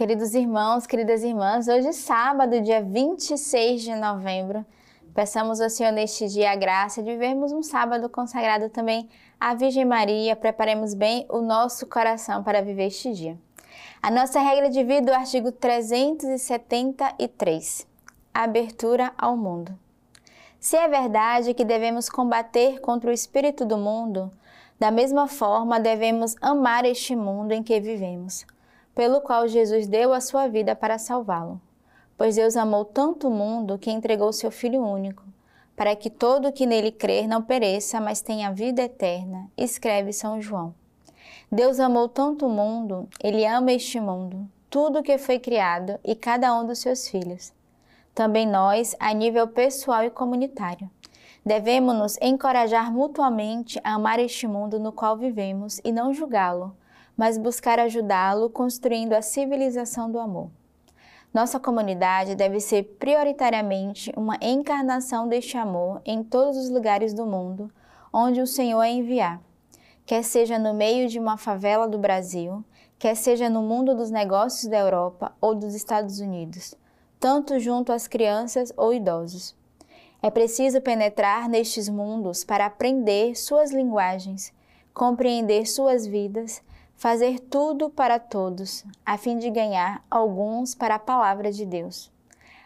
Queridos irmãos, queridas irmãs, hoje sábado, dia 26 de novembro, peçamos ao Senhor neste dia a graça de vivermos um sábado consagrado também à Virgem Maria, preparemos bem o nosso coração para viver este dia. A nossa regra de vida, o artigo 373, abertura ao mundo. Se é verdade que devemos combater contra o espírito do mundo, da mesma forma devemos amar este mundo em que vivemos pelo qual Jesus deu a sua vida para salvá-lo. Pois Deus amou tanto o mundo que entregou seu Filho único, para que todo que nele crer não pereça, mas tenha vida eterna, escreve São João. Deus amou tanto o mundo, ele ama este mundo, tudo que foi criado e cada um dos seus filhos. Também nós, a nível pessoal e comunitário. Devemos nos encorajar mutuamente a amar este mundo no qual vivemos e não julgá-lo, mas buscar ajudá-lo construindo a civilização do amor. Nossa comunidade deve ser prioritariamente uma encarnação deste amor em todos os lugares do mundo onde o Senhor a enviar, quer seja no meio de uma favela do Brasil, quer seja no mundo dos negócios da Europa ou dos Estados Unidos, tanto junto às crianças ou idosos. É preciso penetrar nestes mundos para aprender suas linguagens, compreender suas vidas fazer tudo para todos, a fim de ganhar alguns para a palavra de Deus.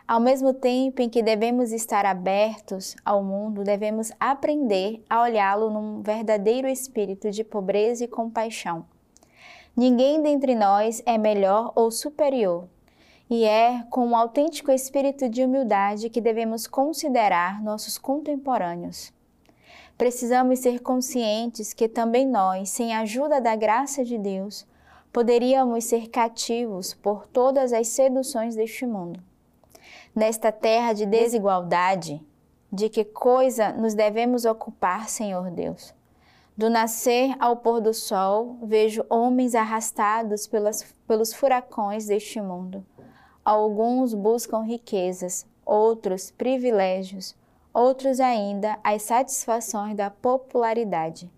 Ao mesmo tempo em que devemos estar abertos ao mundo, devemos aprender a olhá-lo num verdadeiro espírito de pobreza e compaixão. Ninguém dentre nós é melhor ou superior, e é com um autêntico espírito de humildade que devemos considerar nossos contemporâneos. Precisamos ser conscientes que também nós, sem a ajuda da graça de Deus, poderíamos ser cativos por todas as seduções deste mundo. Nesta terra de desigualdade, de que coisa nos devemos ocupar, Senhor Deus? Do nascer ao pôr do sol, vejo homens arrastados pelas, pelos furacões deste mundo. Alguns buscam riquezas, outros privilégios, outros ainda as satisfações da popularidade.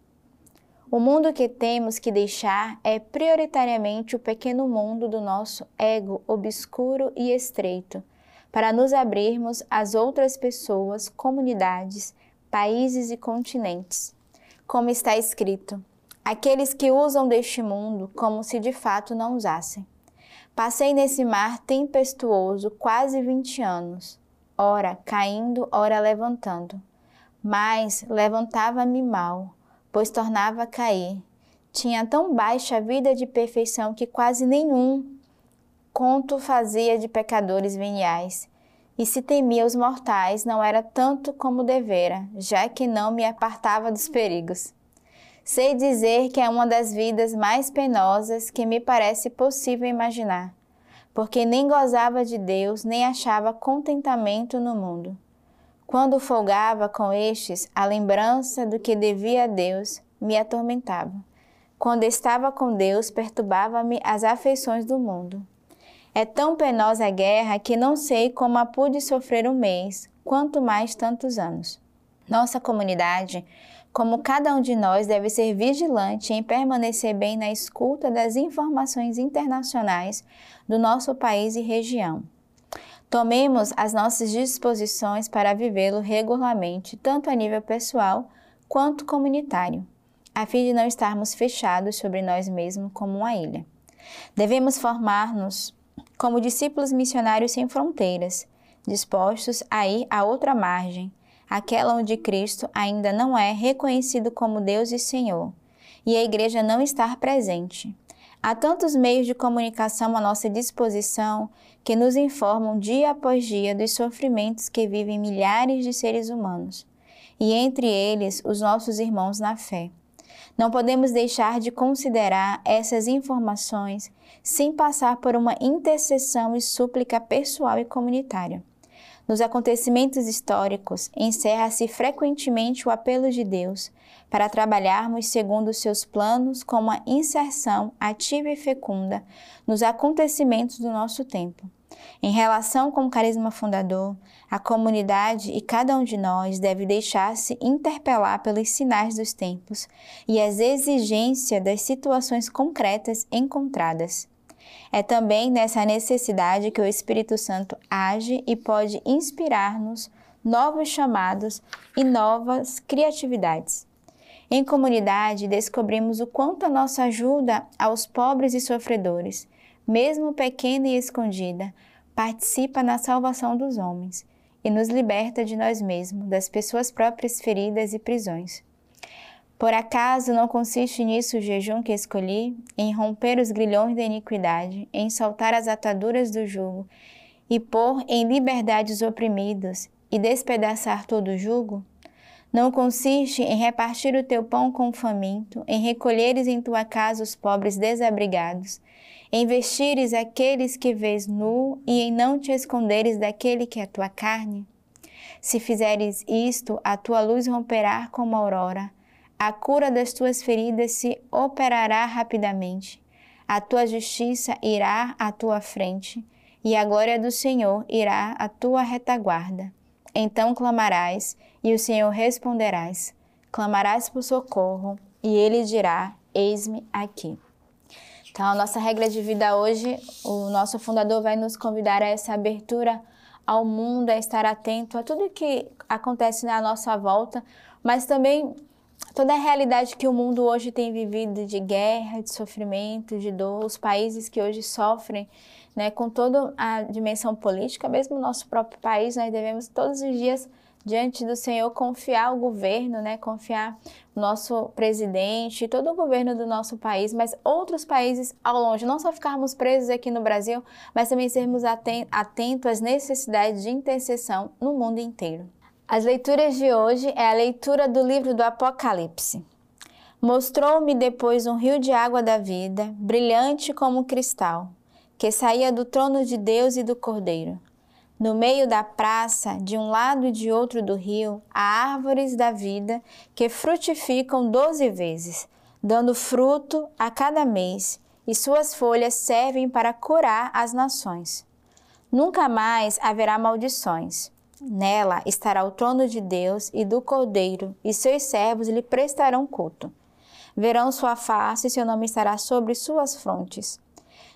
O mundo que temos que deixar é prioritariamente o pequeno mundo do nosso ego obscuro e estreito, para nos abrirmos às outras pessoas, comunidades, países e continentes. Como está escrito: aqueles que usam deste mundo como se de fato não usassem. Passei nesse mar tempestuoso quase 20 anos ora caindo, ora levantando. Mas levantava-me mal, pois tornava a cair. Tinha tão baixa vida de perfeição que quase nenhum conto fazia de pecadores veniais. E se temia os mortais, não era tanto como devera, já que não me apartava dos perigos. Sei dizer que é uma das vidas mais penosas que me parece possível imaginar porque nem gozava de Deus, nem achava contentamento no mundo. Quando folgava com estes, a lembrança do que devia a Deus me atormentava. Quando estava com Deus, perturbava-me as afeições do mundo. É tão penosa a guerra que não sei como a pude sofrer um mês, quanto mais tantos anos. Nossa comunidade como cada um de nós deve ser vigilante em permanecer bem na escuta das informações internacionais do nosso país e região. Tomemos as nossas disposições para vivê-lo regularmente, tanto a nível pessoal quanto comunitário, a fim de não estarmos fechados sobre nós mesmos como uma ilha. Devemos formar-nos como discípulos missionários sem fronteiras, dispostos a ir a outra margem, aquela onde Cristo ainda não é reconhecido como Deus e Senhor, e a igreja não estar presente. Há tantos meios de comunicação à nossa disposição que nos informam dia após dia dos sofrimentos que vivem milhares de seres humanos, e entre eles os nossos irmãos na fé. Não podemos deixar de considerar essas informações sem passar por uma intercessão e súplica pessoal e comunitária. Nos acontecimentos históricos, encerra-se frequentemente o apelo de Deus para trabalharmos segundo os seus planos com uma inserção ativa e fecunda nos acontecimentos do nosso tempo. Em relação com o carisma fundador, a comunidade e cada um de nós deve deixar-se interpelar pelos sinais dos tempos e as exigências das situações concretas encontradas. É também nessa necessidade que o Espírito Santo age e pode inspirar-nos novos chamados e novas criatividades. Em comunidade, descobrimos o quanto a nossa ajuda aos pobres e sofredores, mesmo pequena e escondida, participa na salvação dos homens e nos liberta de nós mesmos, das pessoas próprias feridas e prisões. Por acaso não consiste nisso o jejum que escolhi, em romper os grilhões da iniquidade, em soltar as ataduras do jugo e pôr em liberdade os oprimidos e despedaçar todo o jugo? Não consiste em repartir o teu pão com o faminto, em recolheres em tua casa os pobres desabrigados, em vestires aqueles que vês nu e em não te esconderes daquele que é tua carne? Se fizeres isto, a tua luz romperá como a aurora a cura das tuas feridas se operará rapidamente. A tua justiça irá à tua frente, e a glória do Senhor irá à tua retaguarda. Então clamarás, e o Senhor responderás. Clamarás por socorro, e ele dirá: Eis-me aqui. Então, a nossa regra de vida hoje, o nosso fundador vai nos convidar a essa abertura ao mundo, a estar atento a tudo que acontece na nossa volta, mas também toda a realidade que o mundo hoje tem vivido de guerra, de sofrimento, de dor, os países que hoje sofrem, né, com toda a dimensão política, mesmo o nosso próprio país, nós devemos todos os dias diante do Senhor confiar o governo, né, confiar nosso presidente, todo o governo do nosso país, mas outros países ao longe, não só ficarmos presos aqui no Brasil, mas também sermos atentos às necessidades de intercessão no mundo inteiro. As leituras de hoje é a leitura do livro do Apocalipse. Mostrou-me depois um rio de água da vida, brilhante como cristal, que saía do trono de Deus e do Cordeiro. No meio da praça, de um lado e de outro do rio, há árvores da vida que frutificam doze vezes, dando fruto a cada mês, e suas folhas servem para curar as nações. Nunca mais haverá maldições Nela estará o trono de Deus e do Cordeiro, e seus servos lhe prestarão culto. Verão sua face e seu nome estará sobre suas frontes.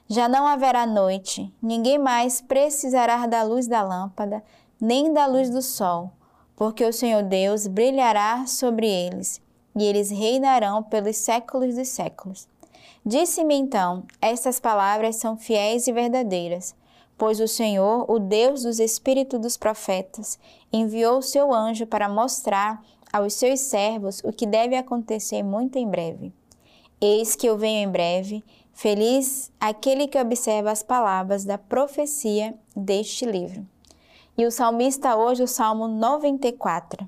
Já não haverá noite, ninguém mais precisará da luz da lâmpada, nem da luz do sol, porque o Senhor Deus brilhará sobre eles, e eles reinarão pelos séculos dos séculos. Disse-me então: Estas palavras são fiéis e verdadeiras. Pois o Senhor, o Deus dos espíritos dos profetas, enviou o seu anjo para mostrar aos seus servos o que deve acontecer muito em breve. Eis que eu venho em breve, feliz aquele que observa as palavras da profecia deste livro. E o salmista hoje, o Salmo 94.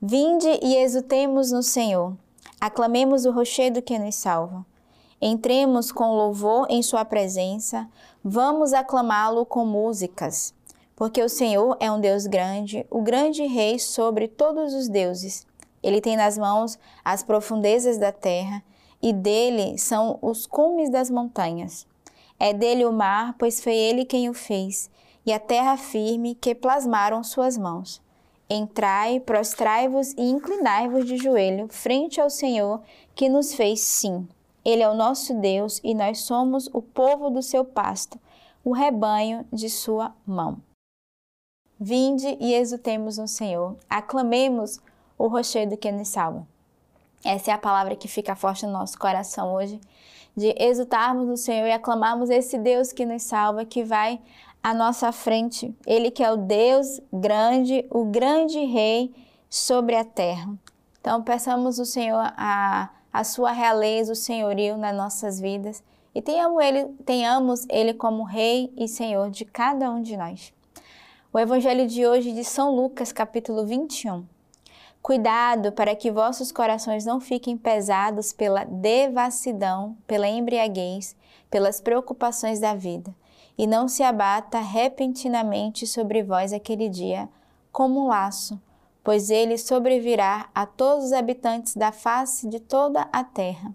Vinde e exultemos no Senhor, aclamemos o rochedo que nos salva. Entremos com louvor em Sua presença, vamos aclamá-lo com músicas, porque o Senhor é um Deus grande, o grande Rei sobre todos os deuses. Ele tem nas mãos as profundezas da terra, e dele são os cumes das montanhas. É dele o mar, pois foi ele quem o fez, e a terra firme que plasmaram suas mãos. Entrai, prostrai-vos e inclinai-vos de joelho frente ao Senhor que nos fez sim ele é o nosso Deus e nós somos o povo do seu pasto, o rebanho de sua mão. Vinde e exultemos no Senhor, aclamemos o rochedo que nos salva. Essa é a palavra que fica forte no nosso coração hoje, de exultarmos no Senhor e aclamarmos esse Deus que nos salva, que vai à nossa frente. Ele que é o Deus grande, o grande Rei sobre a terra. Então, peçamos o Senhor a a sua realeza, o senhorio nas nossas vidas e tenhamos ele, tenhamos ele como Rei e Senhor de cada um de nós. O Evangelho de hoje de São Lucas, capítulo 21. Cuidado para que vossos corações não fiquem pesados pela devassidão, pela embriaguez, pelas preocupações da vida, e não se abata repentinamente sobre vós aquele dia, como um laço pois ele sobrevirá a todos os habitantes da face de toda a terra.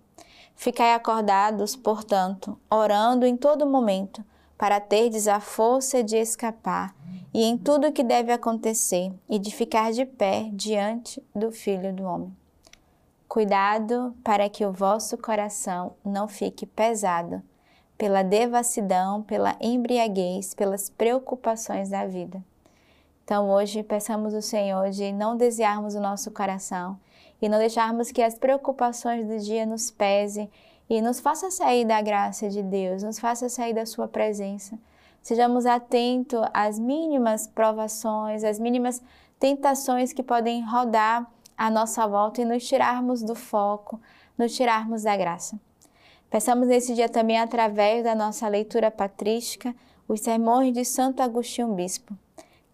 Ficai acordados, portanto, orando em todo momento, para terdes a força de escapar e em tudo o que deve acontecer e de ficar de pé diante do Filho do Homem. Cuidado para que o vosso coração não fique pesado pela devassidão, pela embriaguez, pelas preocupações da vida. Então hoje peçamos ao Senhor de não desviarmos o nosso coração e não deixarmos que as preocupações do dia nos pese e nos faça sair da graça de Deus, nos faça sair da sua presença. Sejamos atentos às mínimas provações, às mínimas tentações que podem rodar à nossa volta e nos tirarmos do foco, nos tirarmos da graça. Peçamos nesse dia também, através da nossa leitura patrística, os sermões de Santo Agostinho Bispo.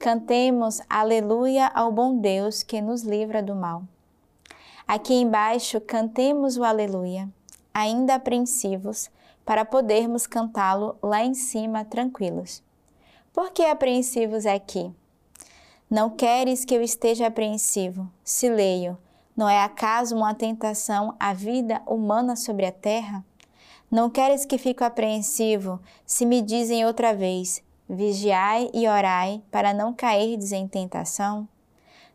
Cantemos Aleluia ao bom Deus que nos livra do mal. Aqui embaixo, cantemos o Aleluia, ainda apreensivos, para podermos cantá-lo lá em cima tranquilos. Por que apreensivos aqui? Não queres que eu esteja apreensivo, se leio, não é acaso uma tentação a vida humana sobre a terra? Não queres que fique apreensivo se me dizem outra vez: vigiai e orai para não cairdes em tentação?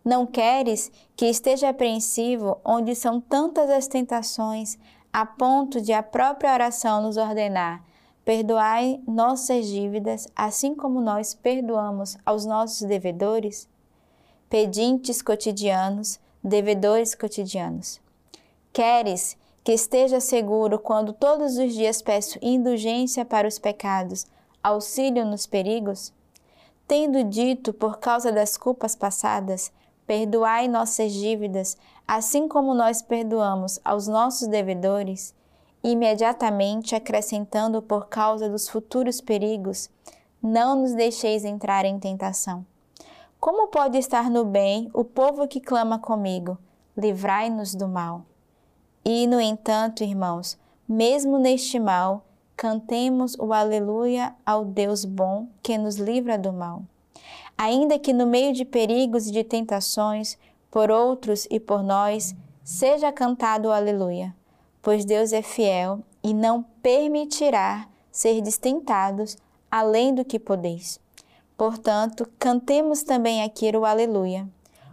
Não queres que esteja apreensivo onde são tantas as tentações, a ponto de a própria oração nos ordenar: perdoai nossas dívidas, assim como nós perdoamos aos nossos devedores? Pedintes cotidianos, devedores cotidianos. Queres que esteja seguro quando todos os dias peço indulgência para os pecados, auxílio nos perigos? Tendo dito por causa das culpas passadas, perdoai nossas dívidas, assim como nós perdoamos aos nossos devedores, imediatamente acrescentando por causa dos futuros perigos, não nos deixeis entrar em tentação. Como pode estar no bem o povo que clama comigo? Livrai-nos do mal. E, no entanto, irmãos, mesmo neste mal, cantemos o Aleluia ao Deus bom que nos livra do mal. Ainda que no meio de perigos e de tentações, por outros e por nós, seja cantado o Aleluia, pois Deus é fiel e não permitirá ser tentados além do que podeis. Portanto, cantemos também aqui o Aleluia.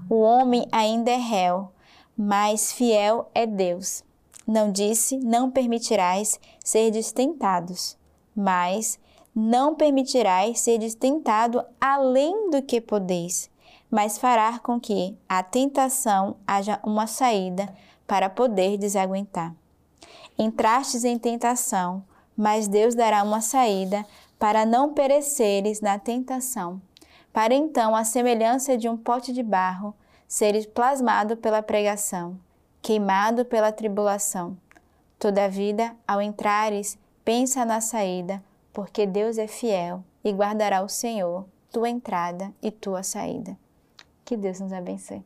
O homem ainda é réu, mas fiel é Deus. Não disse, não permitirás ser tentados, mas não permitirás ser tentado além do que podeis, mas fará com que a tentação haja uma saída para poder desaguentar. Entrastes em tentação, mas Deus dará uma saída para não pereceres na tentação, para então, a semelhança de um pote de barro, seres plasmado pela pregação, queimado pela tribulação. Todavia, ao entrares, pensa na saída, porque Deus é fiel e guardará o Senhor tua entrada e tua saída. Que Deus nos abençoe.